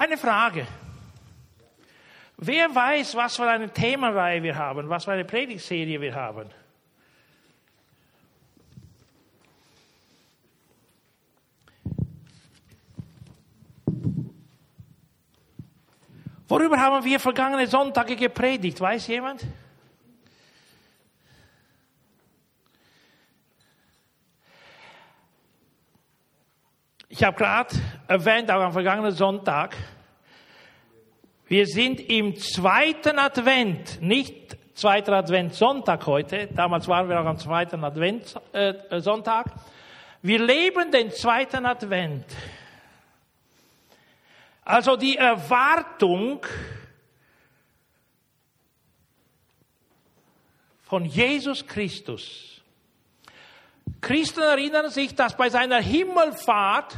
Eine Frage. Wer weiß, was für eine Themenreihe wir haben, was für eine Predigtserie wir haben? Worüber haben wir vergangene Sonntage gepredigt? Weiß jemand? Ich habe gerade erwähnt, auch am vergangenen Sonntag, wir sind im zweiten Advent, nicht zweiter Adventssonntag heute, damals waren wir auch am zweiten Adventssonntag. Äh, wir leben den zweiten Advent. Also die Erwartung von Jesus Christus. Christen erinnern sich, dass bei seiner Himmelfahrt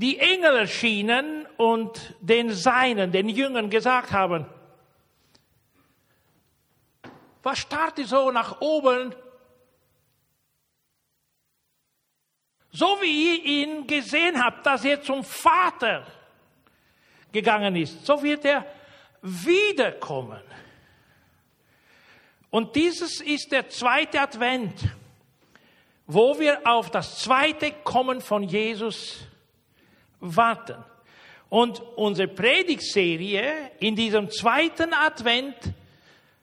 die Engel erschienen und den Seinen, den Jüngern gesagt haben, was startet so nach oben? So wie ihr ihn gesehen habt, dass er zum Vater gegangen ist, so wird er wiederkommen. Und dieses ist der zweite Advent, wo wir auf das zweite Kommen von Jesus warten. Und unsere Predigtserie in diesem zweiten Advent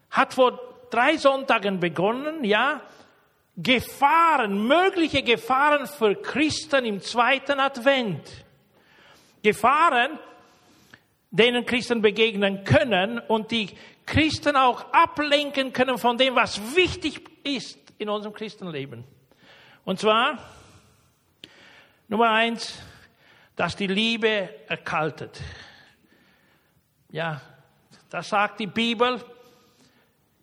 hat vor drei Sonntagen begonnen, ja, Gefahren, mögliche Gefahren für Christen im zweiten Advent. Gefahren, denen Christen begegnen können und die Christen auch ablenken können von dem, was wichtig ist in unserem Christenleben. Und zwar, Nummer eins, dass die Liebe erkaltet. Ja, das sagt die Bibel.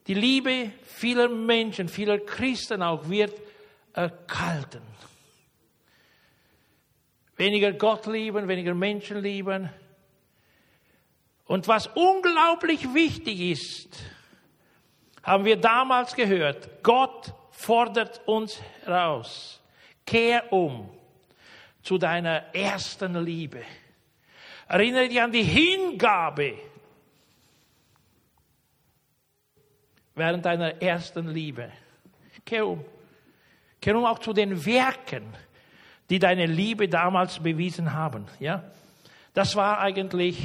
Die Liebe vieler Menschen, vieler Christen auch wird erkalten. Weniger Gott lieben, weniger Menschen lieben. Und was unglaublich wichtig ist, haben wir damals gehört, Gott fordert uns heraus. Kehr um zu deiner ersten Liebe. Erinnere dich an die Hingabe während deiner ersten Liebe. Kehr um. Kehr um auch zu den Werken, die deine Liebe damals bewiesen haben. Ja? Das war eigentlich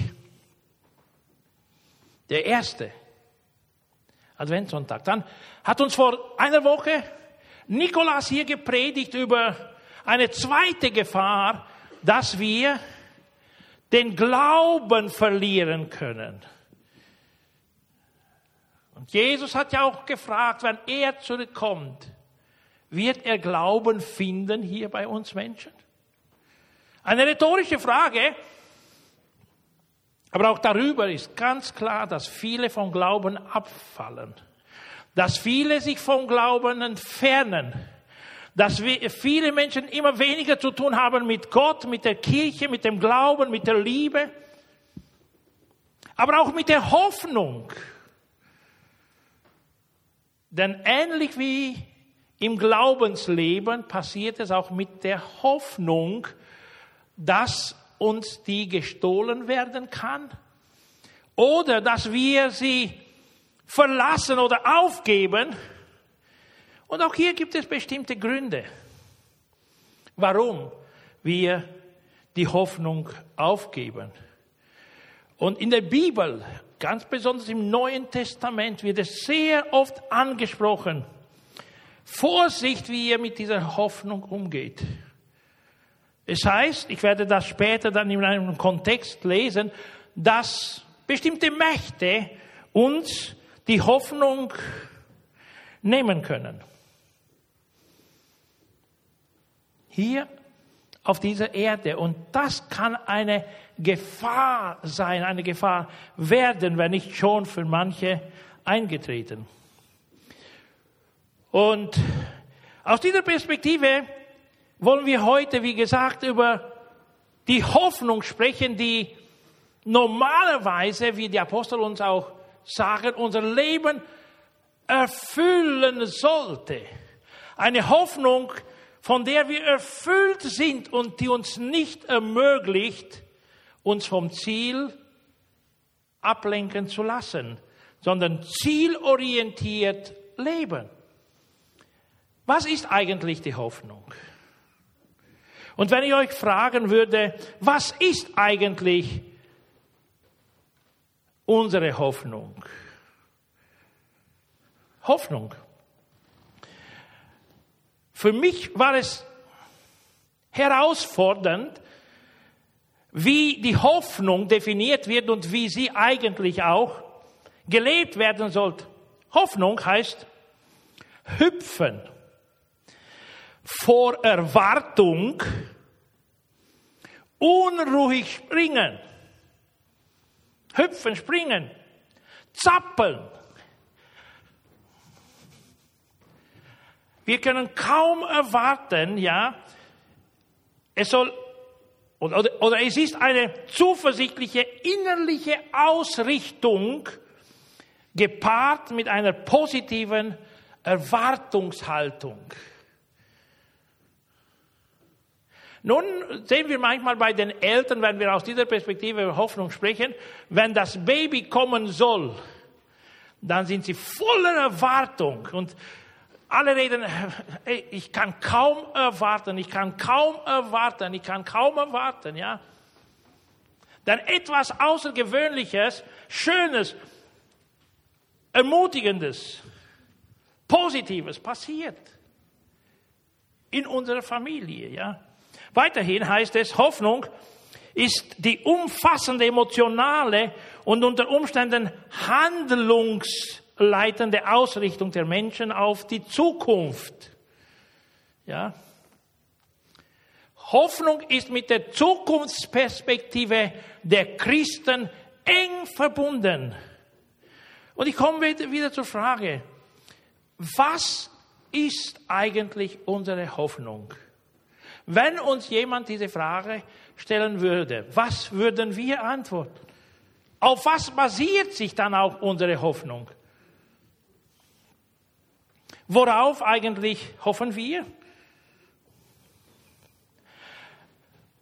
der erste Adventssonntag. Dann hat uns vor einer Woche Nikolas hier gepredigt über eine zweite Gefahr, dass wir den Glauben verlieren können. Und Jesus hat ja auch gefragt, wenn er zurückkommt, wird er Glauben finden hier bei uns Menschen? Eine rhetorische Frage, aber auch darüber ist ganz klar, dass viele vom Glauben abfallen, dass viele sich vom Glauben entfernen dass wir, viele Menschen immer weniger zu tun haben mit Gott, mit der Kirche, mit dem Glauben, mit der Liebe, aber auch mit der Hoffnung. Denn ähnlich wie im Glaubensleben passiert es auch mit der Hoffnung, dass uns die gestohlen werden kann oder dass wir sie verlassen oder aufgeben und auch hier gibt es bestimmte Gründe, warum wir die Hoffnung aufgeben. Und in der Bibel, ganz besonders im Neuen Testament, wird es sehr oft angesprochen. Vorsicht, wie ihr mit dieser Hoffnung umgeht. Es heißt, ich werde das später dann in einem Kontext lesen, dass bestimmte Mächte uns die Hoffnung nehmen können. Hier auf dieser Erde. Und das kann eine Gefahr sein, eine Gefahr werden, wenn nicht schon für manche eingetreten. Und aus dieser Perspektive wollen wir heute, wie gesagt, über die Hoffnung sprechen, die normalerweise, wie die Apostel uns auch sagen, unser Leben erfüllen sollte. Eine Hoffnung, von der wir erfüllt sind und die uns nicht ermöglicht, uns vom Ziel ablenken zu lassen, sondern zielorientiert leben. Was ist eigentlich die Hoffnung? Und wenn ich euch fragen würde, was ist eigentlich unsere Hoffnung? Hoffnung. Für mich war es herausfordernd, wie die Hoffnung definiert wird und wie sie eigentlich auch gelebt werden sollte. Hoffnung heißt hüpfen vor Erwartung, unruhig springen, hüpfen, springen, zappeln. Wir können kaum erwarten, ja, es soll oder, oder es ist eine zuversichtliche innerliche Ausrichtung gepaart mit einer positiven Erwartungshaltung. Nun sehen wir manchmal bei den Eltern, wenn wir aus dieser Perspektive Hoffnung sprechen, wenn das Baby kommen soll, dann sind sie voller Erwartung und alle reden, ey, ich kann kaum erwarten, ich kann kaum erwarten, ich kann kaum erwarten, ja. Denn etwas Außergewöhnliches, Schönes, Ermutigendes, Positives passiert in unserer Familie, ja. Weiterhin heißt es, Hoffnung ist die umfassende emotionale und unter Umständen Handlungs leitende Ausrichtung der Menschen auf die Zukunft. Ja? Hoffnung ist mit der Zukunftsperspektive der Christen eng verbunden. Und ich komme wieder zur Frage, was ist eigentlich unsere Hoffnung? Wenn uns jemand diese Frage stellen würde, was würden wir antworten? Auf was basiert sich dann auch unsere Hoffnung? Worauf eigentlich hoffen wir?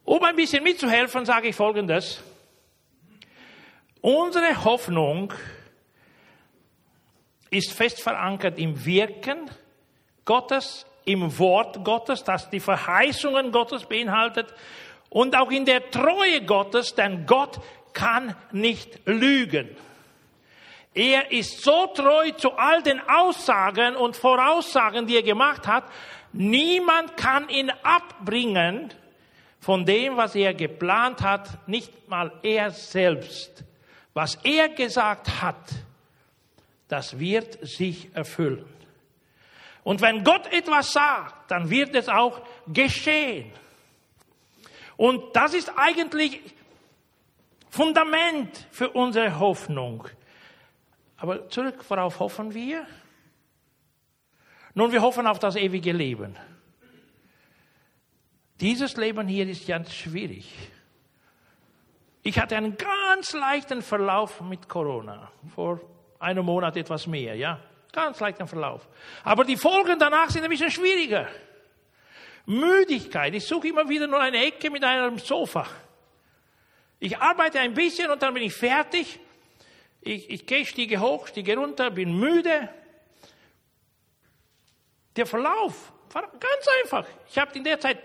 Um ein bisschen mitzuhelfen, sage ich Folgendes. Unsere Hoffnung ist fest verankert im Wirken Gottes, im Wort Gottes, das die Verheißungen Gottes beinhaltet und auch in der Treue Gottes, denn Gott kann nicht lügen. Er ist so treu zu all den Aussagen und Voraussagen, die er gemacht hat. Niemand kann ihn abbringen von dem, was er geplant hat, nicht mal er selbst. Was er gesagt hat, das wird sich erfüllen. Und wenn Gott etwas sagt, dann wird es auch geschehen. Und das ist eigentlich Fundament für unsere Hoffnung. Aber zurück, worauf hoffen wir? Nun, wir hoffen auf das ewige Leben. Dieses Leben hier ist ganz schwierig. Ich hatte einen ganz leichten Verlauf mit Corona. Vor einem Monat etwas mehr, ja. Ganz leichten Verlauf. Aber die Folgen danach sind ein bisschen schwieriger. Müdigkeit. Ich suche immer wieder nur eine Ecke mit einem Sofa. Ich arbeite ein bisschen und dann bin ich fertig ich, ich gehe, stiege hoch, stiege runter, bin müde. Der Verlauf war ganz einfach. Ich habe in der Zeit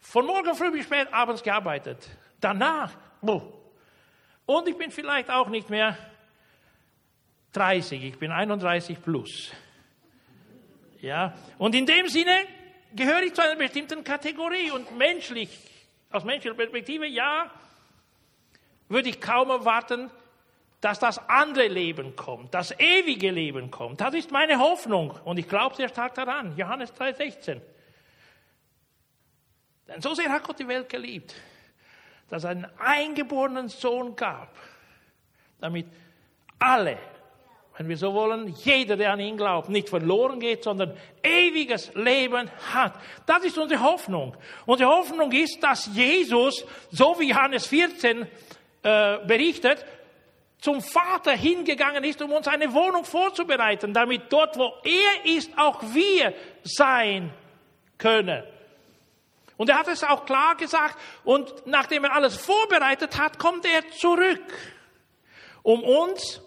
von morgen früh bis spät abends gearbeitet. Danach, boah. und ich bin vielleicht auch nicht mehr 30, ich bin 31 plus. Ja, und in dem Sinne gehöre ich zu einer bestimmten Kategorie und menschlich, aus menschlicher Perspektive, ja, würde ich kaum erwarten, dass das andere Leben kommt, das ewige Leben kommt. Das ist meine Hoffnung und ich glaube sehr stark daran. Johannes 3,16. Denn so sehr hat Gott die Welt geliebt, dass er einen eingeborenen Sohn gab, damit alle, wenn wir so wollen, jeder, der an ihn glaubt, nicht verloren geht, sondern ewiges Leben hat. Das ist unsere Hoffnung. Unsere Hoffnung ist, dass Jesus, so wie Johannes 14 äh, berichtet, zum Vater hingegangen ist, um uns eine Wohnung vorzubereiten, damit dort, wo er ist, auch wir sein können. Und er hat es auch klar gesagt. Und nachdem er alles vorbereitet hat, kommt er zurück, um uns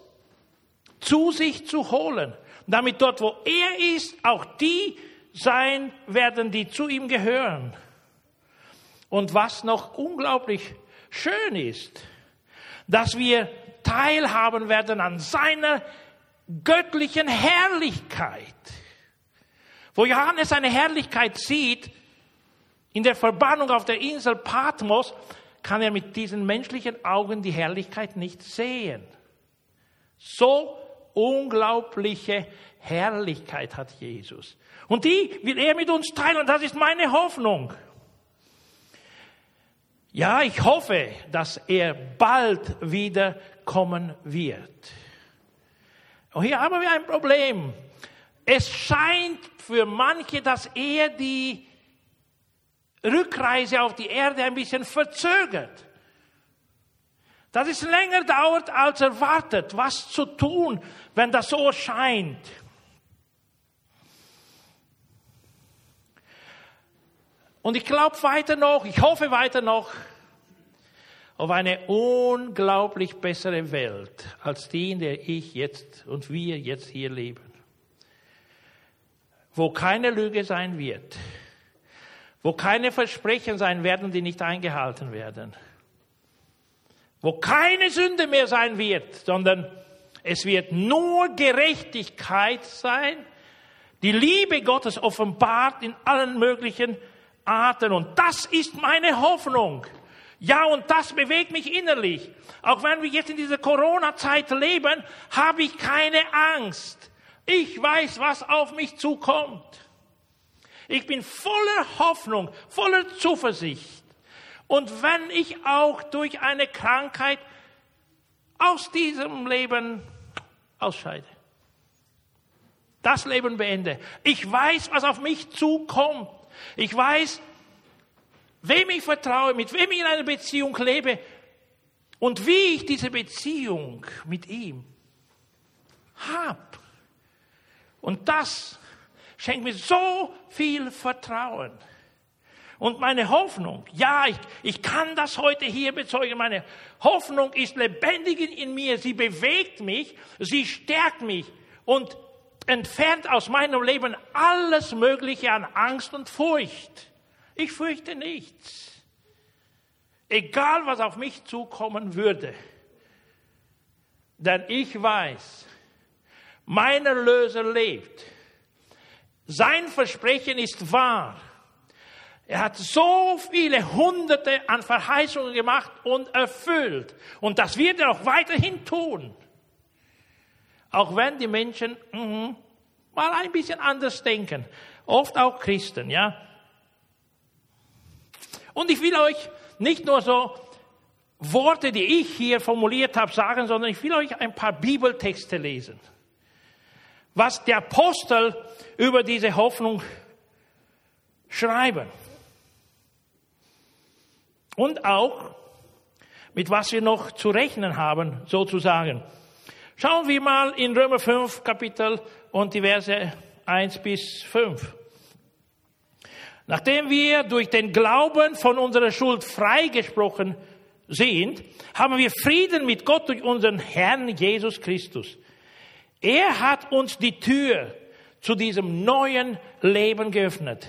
zu sich zu holen. Damit dort, wo er ist, auch die sein werden, die zu ihm gehören. Und was noch unglaublich schön ist, dass wir teilhaben werden an seiner göttlichen Herrlichkeit. Wo Johannes seine Herrlichkeit sieht, in der Verbannung auf der Insel Patmos, kann er mit diesen menschlichen Augen die Herrlichkeit nicht sehen. So unglaubliche Herrlichkeit hat Jesus. Und die will er mit uns teilen. Das ist meine Hoffnung. Ja, ich hoffe, dass er bald wieder kommen wird. Und hier haben wir ein Problem. Es scheint für manche, dass er die Rückreise auf die Erde ein bisschen verzögert. Dass es länger dauert als erwartet, was zu tun, wenn das so scheint. Und ich glaube weiter noch, ich hoffe weiter noch auf eine unglaublich bessere Welt als die, in der ich jetzt und wir jetzt hier leben. Wo keine Lüge sein wird, wo keine Versprechen sein werden, die nicht eingehalten werden, wo keine Sünde mehr sein wird, sondern es wird nur Gerechtigkeit sein, die Liebe Gottes offenbart in allen möglichen Arten. Und das ist meine Hoffnung. Ja, und das bewegt mich innerlich. Auch wenn wir jetzt in dieser Corona-Zeit leben, habe ich keine Angst. Ich weiß, was auf mich zukommt. Ich bin voller Hoffnung, voller Zuversicht. Und wenn ich auch durch eine Krankheit aus diesem Leben ausscheide, das Leben beende, ich weiß, was auf mich zukommt. Ich weiß, wem ich vertraue, mit wem ich in einer Beziehung lebe und wie ich diese Beziehung mit ihm habe. Und das schenkt mir so viel Vertrauen. Und meine Hoffnung, ja, ich, ich kann das heute hier bezeugen, meine Hoffnung ist lebendig in mir, sie bewegt mich, sie stärkt mich und entfernt aus meinem Leben alles Mögliche an Angst und Furcht. Ich fürchte nichts. Egal, was auf mich zukommen würde. Denn ich weiß, mein Erlöser lebt. Sein Versprechen ist wahr. Er hat so viele Hunderte an Verheißungen gemacht und erfüllt. Und das wird er auch weiterhin tun. Auch wenn die Menschen mh, mal ein bisschen anders denken. Oft auch Christen, ja. Und ich will euch nicht nur so Worte, die ich hier formuliert habe, sagen, sondern ich will euch ein paar Bibeltexte lesen was der Apostel über diese Hoffnung schreiben. Und auch, mit was wir noch zu rechnen haben, sozusagen. Schauen wir mal in Römer 5 Kapitel und die Verse 1 bis 5. Nachdem wir durch den Glauben von unserer Schuld freigesprochen sind, haben wir Frieden mit Gott durch unseren Herrn Jesus Christus. Er hat uns die Tür zu diesem neuen Leben geöffnet.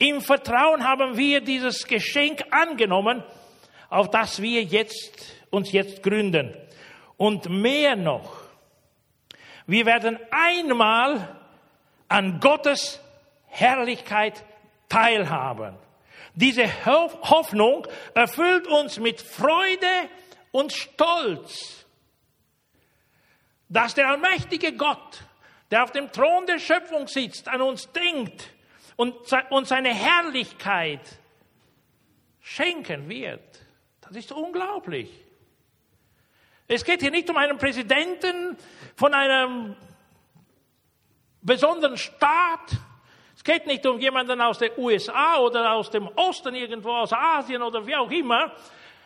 Im Vertrauen haben wir dieses Geschenk angenommen, auf das wir jetzt, uns jetzt gründen. Und mehr noch, wir werden einmal an Gottes Herrlichkeit teilhaben. Diese Hoffnung erfüllt uns mit Freude und Stolz dass der allmächtige Gott, der auf dem Thron der Schöpfung sitzt, an uns denkt und, uns seine Herrlichkeit schenken wird. Das ist unglaublich. Es geht hier nicht um einen Präsidenten von einem besonderen Staat. Es geht nicht um jemanden aus den USA oder aus dem Osten irgendwo, aus Asien oder wie auch immer.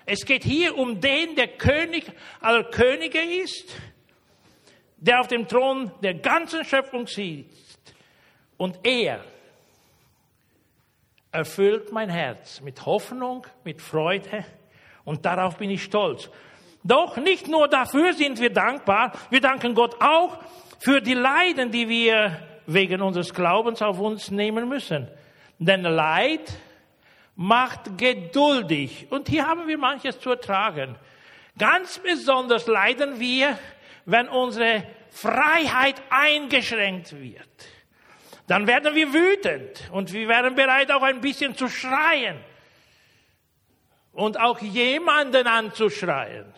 Es geht hier um den, der König aller Könige ist, der auf dem Thron der ganzen Schöpfung sitzt und er erfüllt mein Herz mit Hoffnung, mit Freude und darauf bin ich stolz. Doch nicht nur dafür sind wir dankbar, wir danken Gott auch für die Leiden, die wir wegen unseres Glaubens auf uns nehmen müssen. Denn Leid macht geduldig. Und hier haben wir manches zu ertragen. Ganz besonders leiden wir, wenn unsere Freiheit eingeschränkt wird. Dann werden wir wütend und wir werden bereit, auch ein bisschen zu schreien und auch jemanden anzuschreien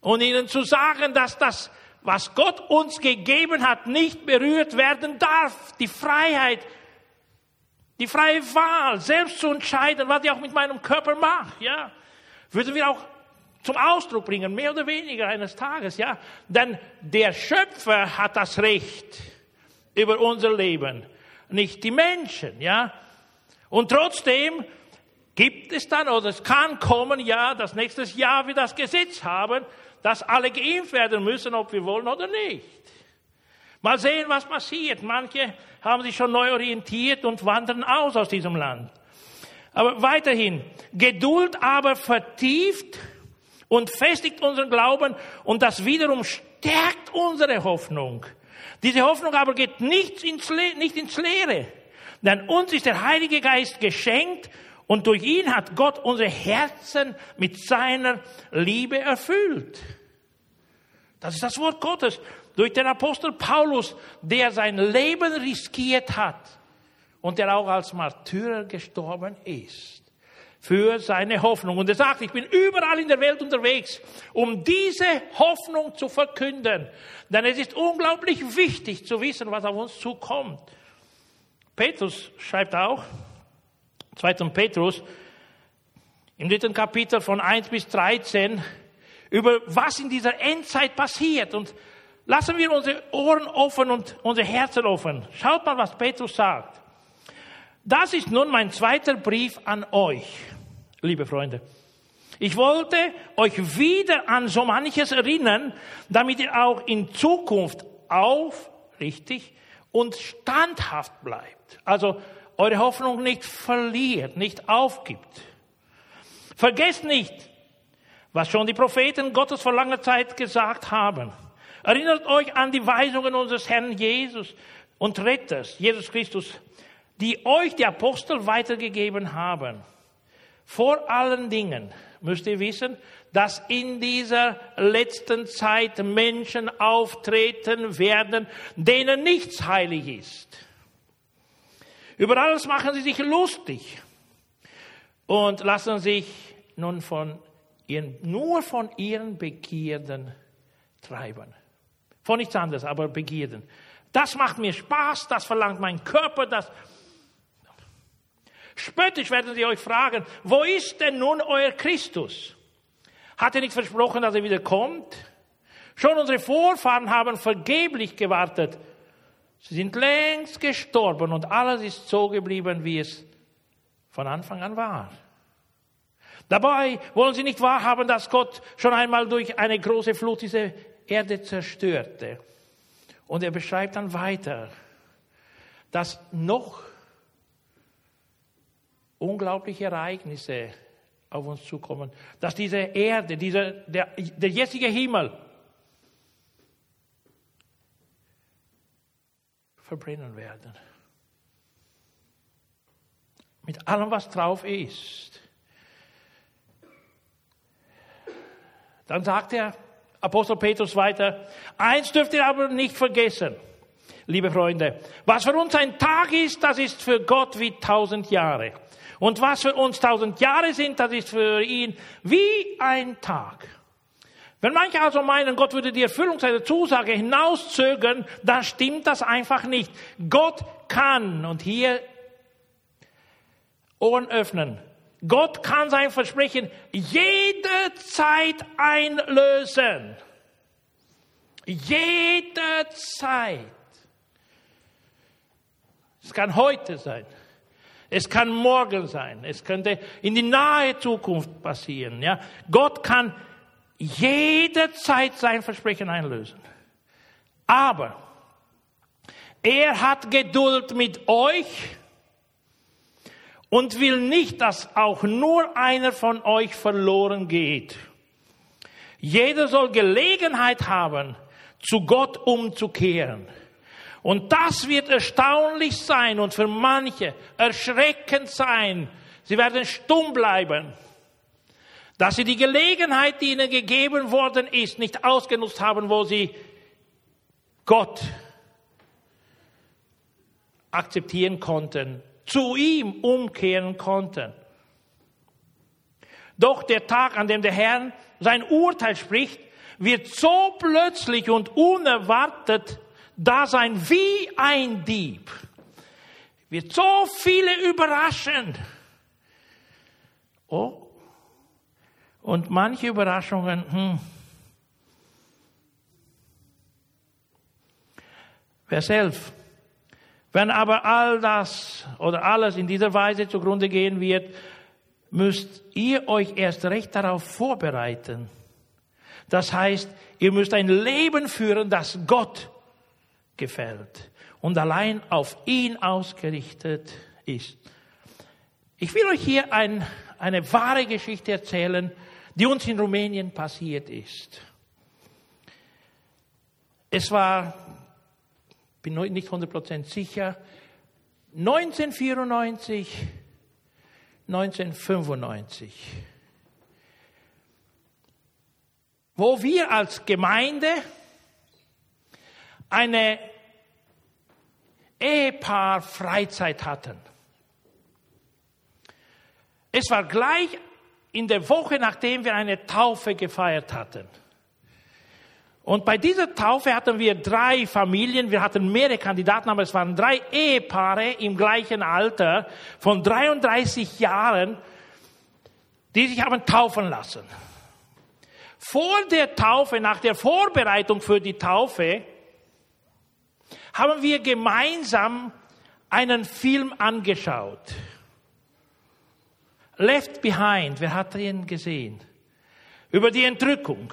und ihnen zu sagen, dass das, was Gott uns gegeben hat, nicht berührt werden darf. Die Freiheit, die freie Wahl, selbst zu entscheiden, was ich auch mit meinem Körper mache, ja, würden wir auch zum Ausdruck bringen, mehr oder weniger eines Tages, ja. Denn der Schöpfer hat das Recht über unser Leben, nicht die Menschen, ja. Und trotzdem gibt es dann, oder es kann kommen, ja, das nächste Jahr wir das Gesetz haben, dass alle geimpft werden müssen, ob wir wollen oder nicht. Mal sehen, was passiert. Manche haben sich schon neu orientiert und wandern aus aus diesem Land. Aber weiterhin, Geduld aber vertieft und festigt unseren Glauben und das wiederum stärkt unsere Hoffnung. Diese Hoffnung aber geht nicht ins, Le nicht ins Leere, denn uns ist der Heilige Geist geschenkt und durch ihn hat Gott unsere Herzen mit seiner Liebe erfüllt. Das ist das Wort Gottes. Durch den Apostel Paulus, der sein Leben riskiert hat und der auch als Martyrer gestorben ist. Für seine Hoffnung. Und er sagt, ich bin überall in der Welt unterwegs, um diese Hoffnung zu verkünden. Denn es ist unglaublich wichtig zu wissen, was auf uns zukommt. Petrus schreibt auch, 2. Petrus, im dritten Kapitel von 1 bis 13, über was in dieser Endzeit passiert. Und lassen wir unsere Ohren offen und unsere Herzen offen. Schaut mal, was Petrus sagt. Das ist nun mein zweiter Brief an euch, liebe Freunde. Ich wollte euch wieder an so manches erinnern, damit ihr auch in Zukunft aufrichtig und standhaft bleibt. Also eure Hoffnung nicht verliert, nicht aufgibt. Vergesst nicht, was schon die Propheten Gottes vor langer Zeit gesagt haben. Erinnert euch an die Weisungen unseres Herrn Jesus und Retters, Jesus Christus, die euch die Apostel weitergegeben haben. Vor allen Dingen müsst ihr wissen, dass in dieser letzten Zeit Menschen auftreten werden, denen nichts heilig ist. Über alles machen sie sich lustig und lassen sich nun von ihren, nur von ihren Begierden treiben. Von nichts anderes, aber Begierden. Das macht mir Spaß, das verlangt mein Körper, das. Spöttisch werden sie euch fragen, wo ist denn nun euer Christus? Hat er nicht versprochen, dass er wieder kommt? Schon unsere Vorfahren haben vergeblich gewartet. Sie sind längst gestorben und alles ist so geblieben, wie es von Anfang an war. Dabei wollen sie nicht wahrhaben, dass Gott schon einmal durch eine große Flut diese Erde zerstörte. Und er beschreibt dann weiter, dass noch unglaubliche Ereignisse auf uns zukommen, dass diese Erde, dieser, der, der jetzige Himmel verbrennen werden. Mit allem, was drauf ist. Dann sagt der Apostel Petrus weiter, eins dürft ihr aber nicht vergessen, liebe Freunde, was für uns ein Tag ist, das ist für Gott wie tausend Jahre. Und was für uns tausend Jahre sind, das ist für ihn wie ein Tag. Wenn manche also meinen, Gott würde die Erfüllung seiner Zusage hinauszögern, dann stimmt das einfach nicht. Gott kann, und hier Ohren öffnen, Gott kann sein Versprechen jederzeit einlösen. Jederzeit. Es kann heute sein. Es kann morgen sein. Es könnte in die nahe Zukunft passieren. Ja? Gott kann jederzeit sein Versprechen einlösen. Aber er hat Geduld mit euch und will nicht, dass auch nur einer von euch verloren geht. Jeder soll Gelegenheit haben, zu Gott umzukehren. Und das wird erstaunlich sein und für manche erschreckend sein. Sie werden stumm bleiben, dass sie die Gelegenheit, die ihnen gegeben worden ist, nicht ausgenutzt haben, wo sie Gott akzeptieren konnten, zu ihm umkehren konnten. Doch der Tag, an dem der Herr sein Urteil spricht, wird so plötzlich und unerwartet da sein wie ein Dieb. Wird so viele überraschen. Oh. Und manche Überraschungen, hm. Vers 11. Wenn aber all das oder alles in dieser Weise zugrunde gehen wird, müsst ihr euch erst recht darauf vorbereiten. Das heißt, ihr müsst ein Leben führen, das Gott gefällt und allein auf ihn ausgerichtet ist. Ich will euch hier ein, eine wahre Geschichte erzählen, die uns in Rumänien passiert ist. Es war, bin nicht 100% sicher, 1994, 1995, wo wir als Gemeinde eine Ehepaar Freizeit hatten. Es war gleich in der Woche, nachdem wir eine Taufe gefeiert hatten. Und bei dieser Taufe hatten wir drei Familien, wir hatten mehrere Kandidaten, aber es waren drei Ehepaare im gleichen Alter von 33 Jahren, die sich haben taufen lassen. Vor der Taufe, nach der Vorbereitung für die Taufe, haben wir gemeinsam einen Film angeschaut. Left Behind, wer hat ihn gesehen? Über die Entrückung.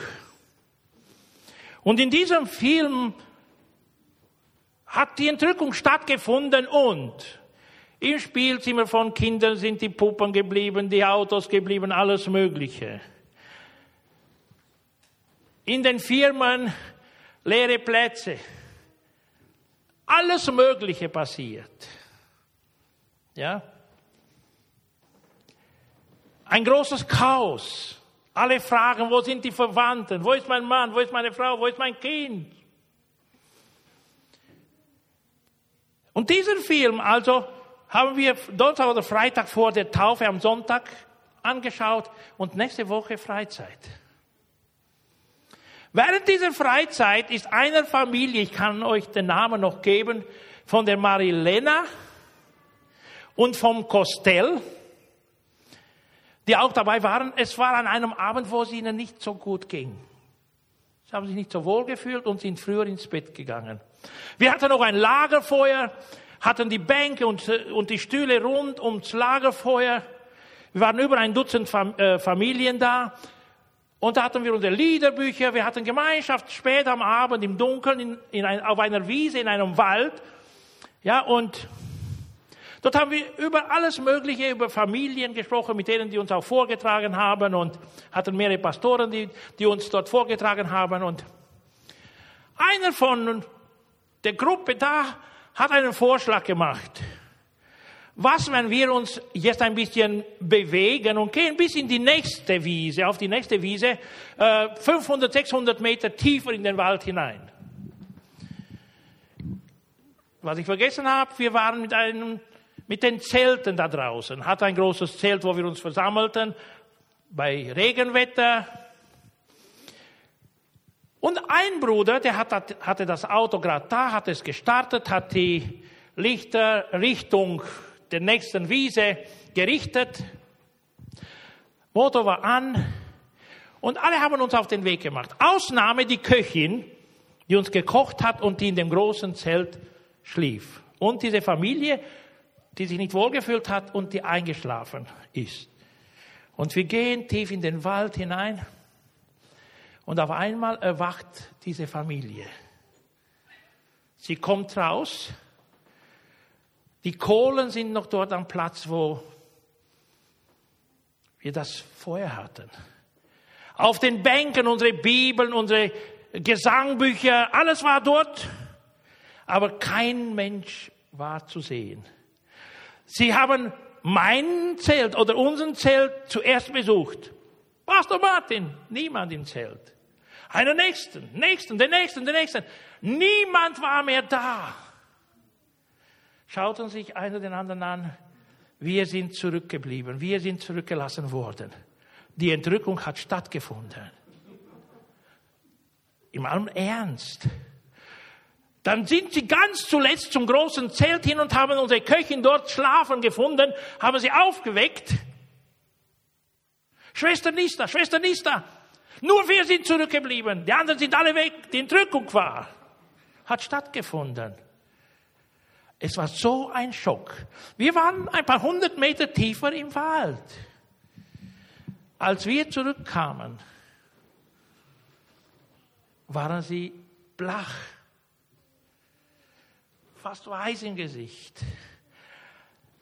Und in diesem Film hat die Entrückung stattgefunden und im Spielzimmer von Kindern sind die Puppen geblieben, die Autos geblieben, alles Mögliche. In den Firmen leere Plätze. Alles Mögliche passiert. Ja? Ein großes Chaos. Alle fragen, wo sind die Verwandten? Wo ist mein Mann? Wo ist meine Frau? Wo ist mein Kind? Und diesen Film, also, haben wir Donnerstag oder Freitag vor der Taufe am Sonntag angeschaut und nächste Woche Freizeit. Während dieser Freizeit ist einer Familie, ich kann euch den Namen noch geben, von der Marilena und vom Kostell, die auch dabei waren. Es war an einem Abend, wo es ihnen nicht so gut ging. Sie haben sich nicht so wohl gefühlt und sind früher ins Bett gegangen. Wir hatten noch ein Lagerfeuer, hatten die Bänke und, und die Stühle rund ums Lagerfeuer. Wir waren über ein Dutzend äh, Familien da. Und da hatten wir unsere Liederbücher, wir hatten Gemeinschaft spät am Abend im Dunkeln in, in ein, auf einer Wiese in einem Wald. Ja, und dort haben wir über alles Mögliche, über Familien gesprochen, mit denen, die uns auch vorgetragen haben und hatten mehrere Pastoren, die, die uns dort vorgetragen haben. Und einer von der Gruppe da hat einen Vorschlag gemacht. Was, wenn wir uns jetzt ein bisschen bewegen und gehen bis in die nächste Wiese, auf die nächste Wiese, 500, 600 Meter tiefer in den Wald hinein? Was ich vergessen habe, wir waren mit einem, mit den Zelten da draußen, hatte ein großes Zelt, wo wir uns versammelten, bei Regenwetter. Und ein Bruder, der hatte das Auto gerade da, hat es gestartet, hat die Lichter Richtung der nächsten Wiese gerichtet. Motor war an und alle haben uns auf den Weg gemacht. Ausnahme die Köchin, die uns gekocht hat und die in dem großen Zelt schlief. Und diese Familie, die sich nicht wohlgefühlt hat und die eingeschlafen ist. Und wir gehen tief in den Wald hinein und auf einmal erwacht diese Familie. Sie kommt raus die Kohlen sind noch dort am Platz, wo wir das vorher hatten. Auf den Bänken unsere Bibeln, unsere Gesangbücher, alles war dort, aber kein Mensch war zu sehen. Sie haben mein Zelt oder unseren Zelt zuerst besucht. Pastor Martin, niemand im Zelt. Einen nächsten, nächsten, den nächsten, den nächsten. Niemand war mehr da. Schauten sich einer den anderen an. Wir sind zurückgeblieben. Wir sind zurückgelassen worden. Die Entrückung hat stattgefunden. Im allem Ernst. Dann sind sie ganz zuletzt zum großen Zelt hin und haben unsere Köchin dort schlafen gefunden, haben sie aufgeweckt. Schwester Nista, Schwester Nista, nur wir sind zurückgeblieben. Die anderen sind alle weg. Die Entrückung war. Hat stattgefunden. Es war so ein Schock. Wir waren ein paar hundert Meter tiefer im Wald. Als wir zurückkamen, waren sie blach, fast weiß im Gesicht.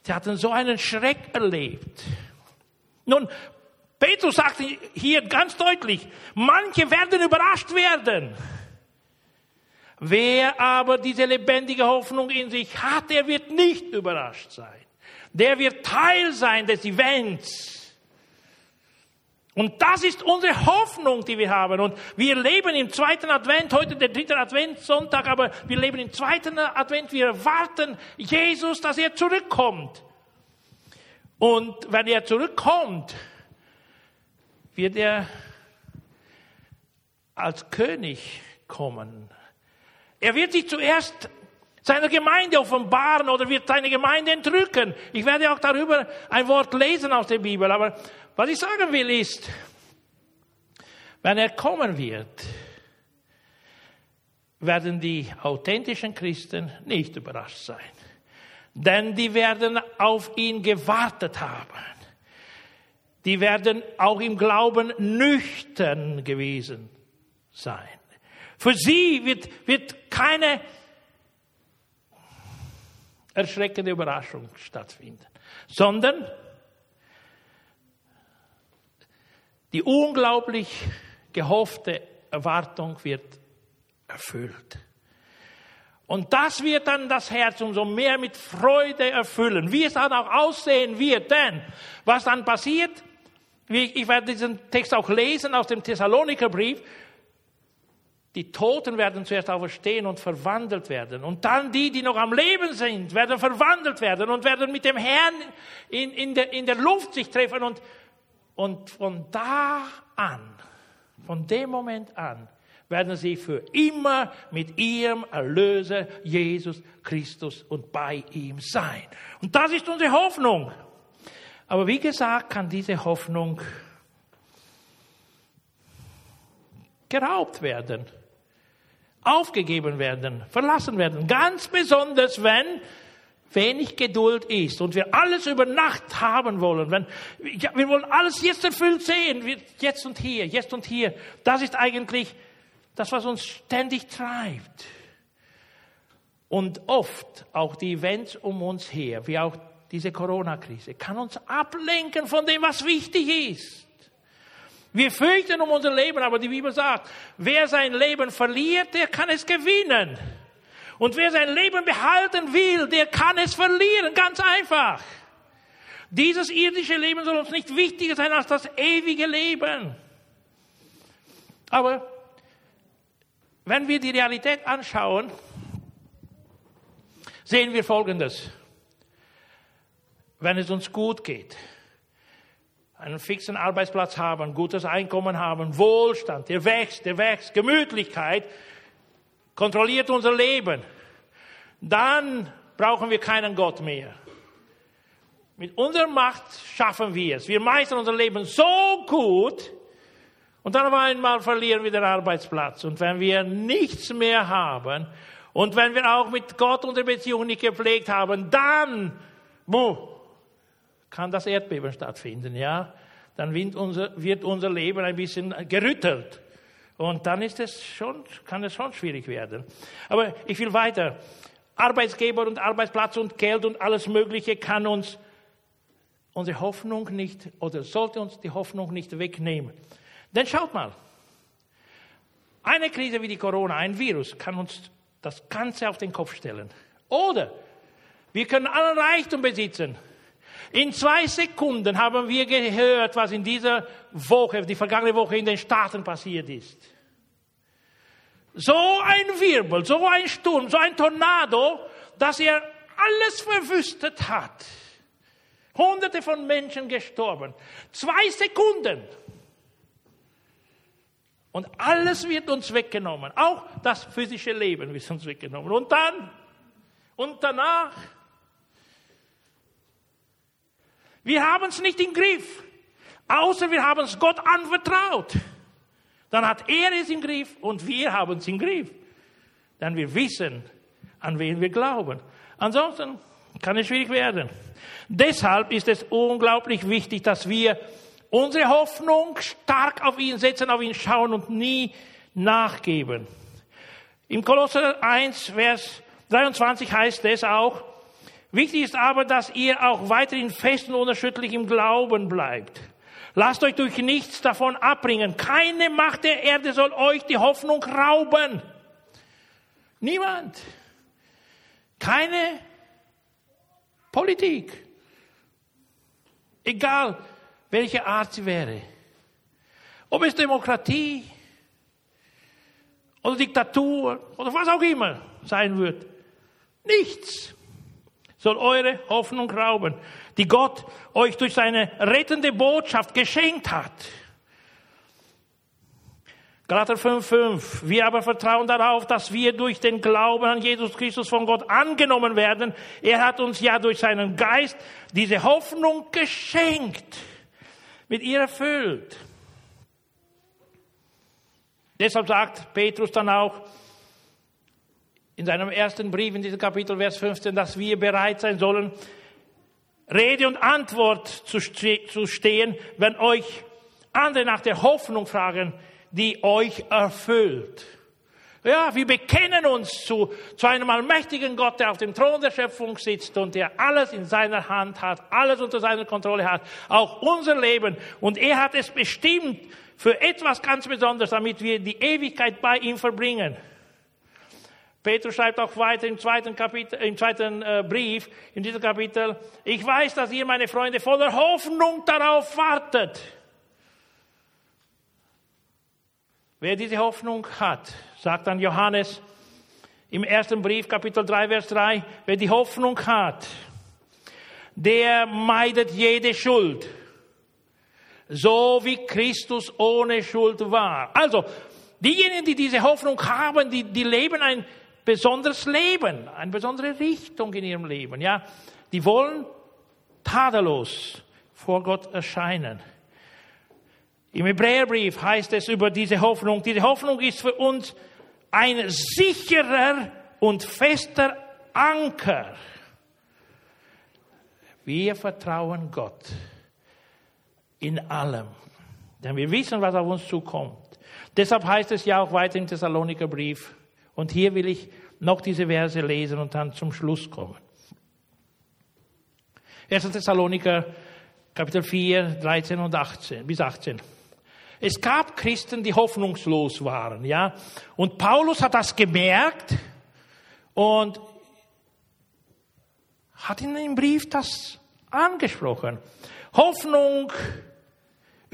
Sie hatten so einen Schreck erlebt. Nun, Petrus sagt hier ganz deutlich, manche werden überrascht werden. Wer aber diese lebendige Hoffnung in sich hat, der wird nicht überrascht sein. Der wird Teil sein des Events. Und das ist unsere Hoffnung, die wir haben. Und wir leben im zweiten Advent, heute der dritte Adventssonntag, aber wir leben im zweiten Advent. Wir erwarten Jesus, dass er zurückkommt. Und wenn er zurückkommt, wird er als König kommen. Er wird sich zuerst seiner Gemeinde offenbaren oder wird seine Gemeinde entrücken. Ich werde auch darüber ein Wort lesen aus der Bibel. Aber was ich sagen will ist, wenn er kommen wird, werden die authentischen Christen nicht überrascht sein. Denn die werden auf ihn gewartet haben. Die werden auch im Glauben nüchtern gewesen sein. Für sie wird, wird keine erschreckende Überraschung stattfinden, sondern die unglaublich gehoffte Erwartung wird erfüllt. Und das wird dann das Herz umso mehr mit Freude erfüllen. Wie es dann auch aussehen wird, denn was dann passiert, ich werde diesen Text auch lesen aus dem Thessalonikerbrief, die Toten werden zuerst auferstehen und verwandelt werden. Und dann die, die noch am Leben sind, werden verwandelt werden und werden mit dem Herrn in, in, der, in der Luft sich treffen. Und, und von da an, von dem Moment an, werden sie für immer mit ihrem Erlöser Jesus Christus und bei ihm sein. Und das ist unsere Hoffnung. Aber wie gesagt, kann diese Hoffnung geraubt werden, aufgegeben werden, verlassen werden. Ganz besonders, wenn wenig Geduld ist und wir alles über Nacht haben wollen. Wenn, ja, wir wollen alles jetzt erfüllt sehen, jetzt und hier, jetzt und hier. Das ist eigentlich das, was uns ständig treibt. Und oft auch die Events um uns her, wie auch diese Corona-Krise, kann uns ablenken von dem, was wichtig ist. Wir fürchten um unser Leben, aber die Bibel sagt, wer sein Leben verliert, der kann es gewinnen. Und wer sein Leben behalten will, der kann es verlieren, ganz einfach. Dieses irdische Leben soll uns nicht wichtiger sein als das ewige Leben. Aber wenn wir die Realität anschauen, sehen wir Folgendes wenn es uns gut geht, einen fixen Arbeitsplatz haben, gutes Einkommen haben, Wohlstand, der wächst, der wächst, Gemütlichkeit, kontrolliert unser Leben, dann brauchen wir keinen Gott mehr. Mit unserer Macht schaffen wir es. Wir meistern unser Leben so gut und dann einmal verlieren wir den Arbeitsplatz. Und wenn wir nichts mehr haben und wenn wir auch mit Gott unsere Beziehung nicht gepflegt haben, dann, buh, kann das Erdbeben stattfinden, ja, dann wird unser, wird unser Leben ein bisschen gerüttelt. Und dann ist es schon, kann es schon schwierig werden. Aber ich will weiter. Arbeitsgeber und Arbeitsplatz und Geld und alles Mögliche kann uns unsere Hoffnung nicht oder sollte uns die Hoffnung nicht wegnehmen. Denn schaut mal, eine Krise wie die Corona, ein Virus, kann uns das Ganze auf den Kopf stellen. Oder wir können allen Reichtum besitzen. In zwei Sekunden haben wir gehört, was in dieser Woche, die vergangene Woche in den Staaten passiert ist. So ein Wirbel, so ein Sturm, so ein Tornado, dass er alles verwüstet hat. Hunderte von Menschen gestorben. Zwei Sekunden. Und alles wird uns weggenommen. Auch das physische Leben wird uns weggenommen. Und dann, und danach, wir haben es nicht im Griff, außer wir haben es Gott anvertraut. Dann hat er es im Griff und wir haben es im Griff. Dann wir wissen, an wen wir glauben. Ansonsten kann es schwierig werden. Deshalb ist es unglaublich wichtig, dass wir unsere Hoffnung stark auf ihn setzen, auf ihn schauen und nie nachgeben. Im Kolosser 1, Vers 23 heißt es auch, wichtig ist aber, dass ihr auch weiterhin fest und unerschütterlich im Glauben bleibt. Lasst euch durch nichts davon abbringen. Keine Macht der Erde soll euch die Hoffnung rauben. Niemand. Keine Politik. Egal, welche Art sie wäre. Ob es Demokratie oder Diktatur oder was auch immer sein wird. Nichts soll eure Hoffnung rauben, die Gott euch durch seine rettende Botschaft geschenkt hat. Galater 5,5. Wir aber vertrauen darauf, dass wir durch den Glauben an Jesus Christus von Gott angenommen werden. Er hat uns ja durch seinen Geist diese Hoffnung geschenkt mit ihr erfüllt. Deshalb sagt Petrus dann auch in seinem ersten Brief in diesem Kapitel, Vers 15, dass wir bereit sein sollen, Rede und Antwort zu, stehen, wenn euch andere nach der Hoffnung fragen, die euch erfüllt. Ja, wir bekennen uns zu, zu einem allmächtigen Gott, der auf dem Thron der Schöpfung sitzt und der alles in seiner Hand hat, alles unter seiner Kontrolle hat, auch unser Leben. Und er hat es bestimmt für etwas ganz Besonderes, damit wir die Ewigkeit bei ihm verbringen. Petrus schreibt auch weiter im zweiten Kapitel, im zweiten äh, Brief, in diesem Kapitel, ich weiß, dass ihr, meine Freunde, voller Hoffnung darauf wartet. Wer diese Hoffnung hat, sagt dann Johannes im ersten Brief, Kapitel 3, Vers 3, wer die Hoffnung hat, der meidet jede Schuld, so wie Christus ohne Schuld war. Also, diejenigen, die diese Hoffnung haben, die, die leben ein besonderes Leben, eine besondere Richtung in ihrem Leben, ja. Die wollen tadellos vor Gott erscheinen. Im Hebräerbrief heißt es über diese Hoffnung, diese Hoffnung ist für uns ein sicherer und fester Anker. Wir vertrauen Gott in allem, denn wir wissen, was auf uns zukommt. Deshalb heißt es ja auch weiter im Thessaloniker Brief, und hier will ich noch diese Verse lesen und dann zum Schluss kommen. 1. Thessaloniker Kapitel 4, 13 und 18 bis 18. Es gab Christen, die hoffnungslos waren, ja. Und Paulus hat das gemerkt und hat in einem Brief das angesprochen. Hoffnung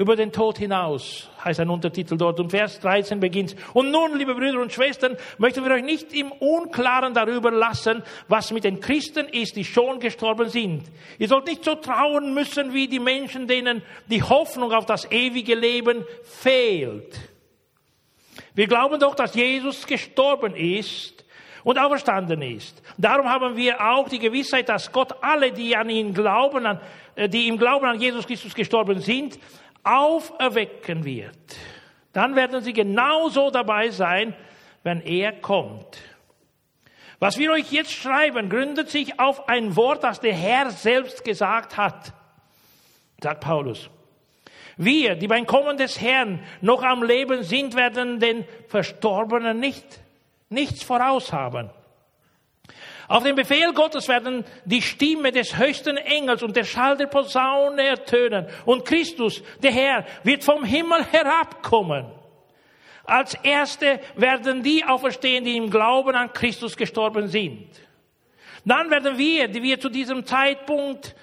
über den Tod hinaus, heißt ein Untertitel dort. Und Vers 13 beginnt. Und nun, liebe Brüder und Schwestern, möchten wir euch nicht im Unklaren darüber lassen, was mit den Christen ist, die schon gestorben sind. Ihr sollt nicht so trauen müssen wie die Menschen, denen die Hoffnung auf das ewige Leben fehlt. Wir glauben doch, dass Jesus gestorben ist und auferstanden ist. Darum haben wir auch die Gewissheit, dass Gott alle, die an ihn glauben, an, äh, die im Glauben an Jesus Christus gestorben sind, auferwecken wird, dann werden sie genauso dabei sein, wenn er kommt. Was wir euch jetzt schreiben, gründet sich auf ein Wort, das der Herr selbst gesagt hat, sagt Paulus. Wir, die beim Kommen des Herrn noch am Leben sind, werden den Verstorbenen nicht, nichts voraus haben. Auf den Befehl Gottes werden die Stimme des höchsten Engels und der Schall der Posaune ertönen. Und Christus, der Herr, wird vom Himmel herabkommen. Als Erste werden die auferstehen, die im Glauben an Christus gestorben sind. Dann werden wir, die wir zu diesem Zeitpunkt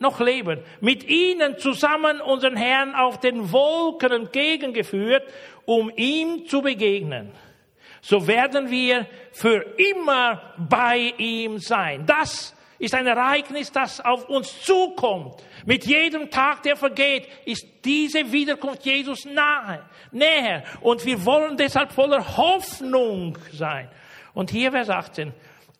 noch leben, mit ihnen zusammen unseren Herrn auf den Wolken entgegengeführt, um ihm zu begegnen so werden wir für immer bei ihm sein. Das ist ein Ereignis, das auf uns zukommt. Mit jedem Tag, der vergeht, ist diese Wiederkunft Jesus nahe, näher. Und wir wollen deshalb voller Hoffnung sein. Und hier Vers 18.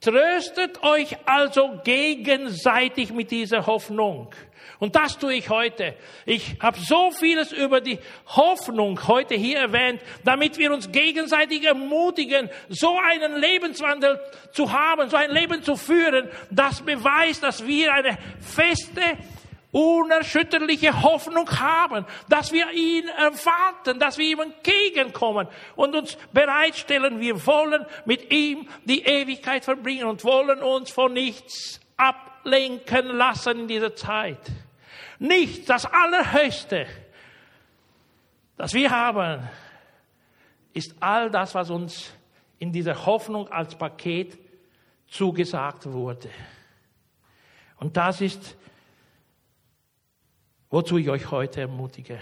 Tröstet euch also gegenseitig mit dieser Hoffnung. Und das tue ich heute. Ich habe so vieles über die Hoffnung heute hier erwähnt, damit wir uns gegenseitig ermutigen, so einen Lebenswandel zu haben, so ein Leben zu führen, das beweist, dass wir eine feste, unerschütterliche Hoffnung haben, dass wir ihn erwarten, dass wir ihm entgegenkommen und uns bereitstellen. Wir wollen mit ihm die Ewigkeit verbringen und wollen uns von nichts ablenken lassen in dieser Zeit. Nicht das Allerhöchste, das wir haben, ist all das, was uns in dieser Hoffnung als Paket zugesagt wurde. Und das ist, wozu ich euch heute ermutige.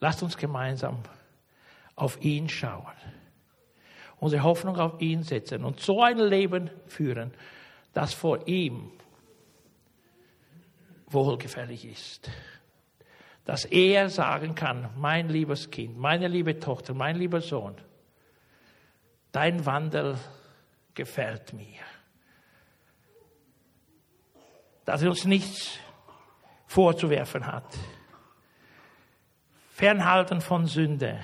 Lasst uns gemeinsam auf ihn schauen, unsere Hoffnung auf ihn setzen und so ein Leben führen, das vor ihm wohlgefällig ist. Dass er sagen kann, mein liebes Kind, meine liebe Tochter, mein lieber Sohn, dein Wandel gefällt mir. Dass er uns nichts vorzuwerfen hat. Fernhalten von Sünde.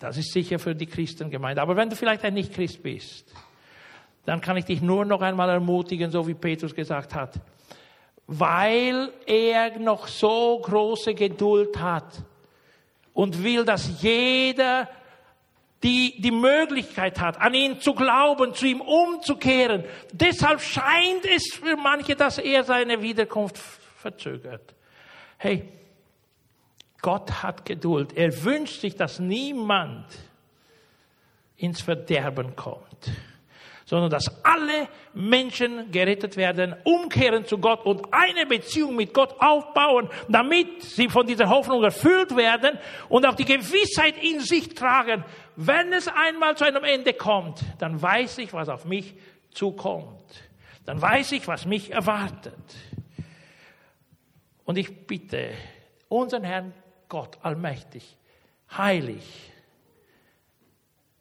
Das ist sicher für die Christen gemeint. Aber wenn du vielleicht ein Nicht-Christ bist, dann kann ich dich nur noch einmal ermutigen, so wie Petrus gesagt hat weil er noch so große Geduld hat und will, dass jeder die die Möglichkeit hat, an ihn zu glauben, zu ihm umzukehren. Deshalb scheint es für manche, dass er seine Wiederkunft verzögert. Hey, Gott hat Geduld. Er wünscht sich, dass niemand ins Verderben kommt sondern dass alle Menschen gerettet werden, umkehren zu Gott und eine Beziehung mit Gott aufbauen, damit sie von dieser Hoffnung erfüllt werden und auch die Gewissheit in sich tragen, wenn es einmal zu einem Ende kommt, dann weiß ich, was auf mich zukommt. Dann weiß ich, was mich erwartet. Und ich bitte unseren Herrn Gott allmächtig, heilig,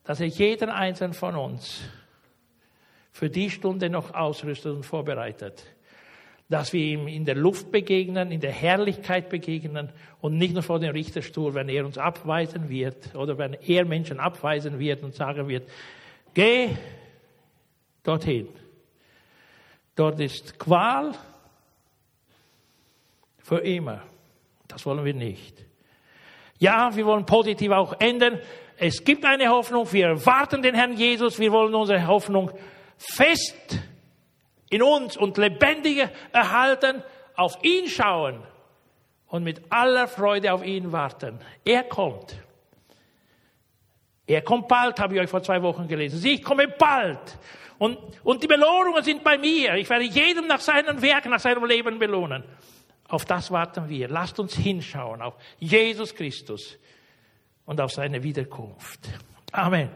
dass er jeden einzelnen von uns für die Stunde noch ausrüstet und vorbereitet. Dass wir ihm in der Luft begegnen, in der Herrlichkeit begegnen und nicht nur vor dem Richterstuhl, wenn er uns abweisen wird oder wenn er Menschen abweisen wird und sagen wird, geh dorthin. Dort ist Qual für immer. Das wollen wir nicht. Ja, wir wollen positiv auch enden. Es gibt eine Hoffnung. Wir erwarten den Herrn Jesus. Wir wollen unsere Hoffnung fest in uns und lebendige erhalten, auf ihn schauen und mit aller Freude auf ihn warten. Er kommt. Er kommt bald, habe ich euch vor zwei Wochen gelesen. Ich komme bald. Und, und die Belohnungen sind bei mir. Ich werde jedem nach seinem Werk, nach seinem Leben belohnen. Auf das warten wir. Lasst uns hinschauen auf Jesus Christus und auf seine Wiederkunft. Amen.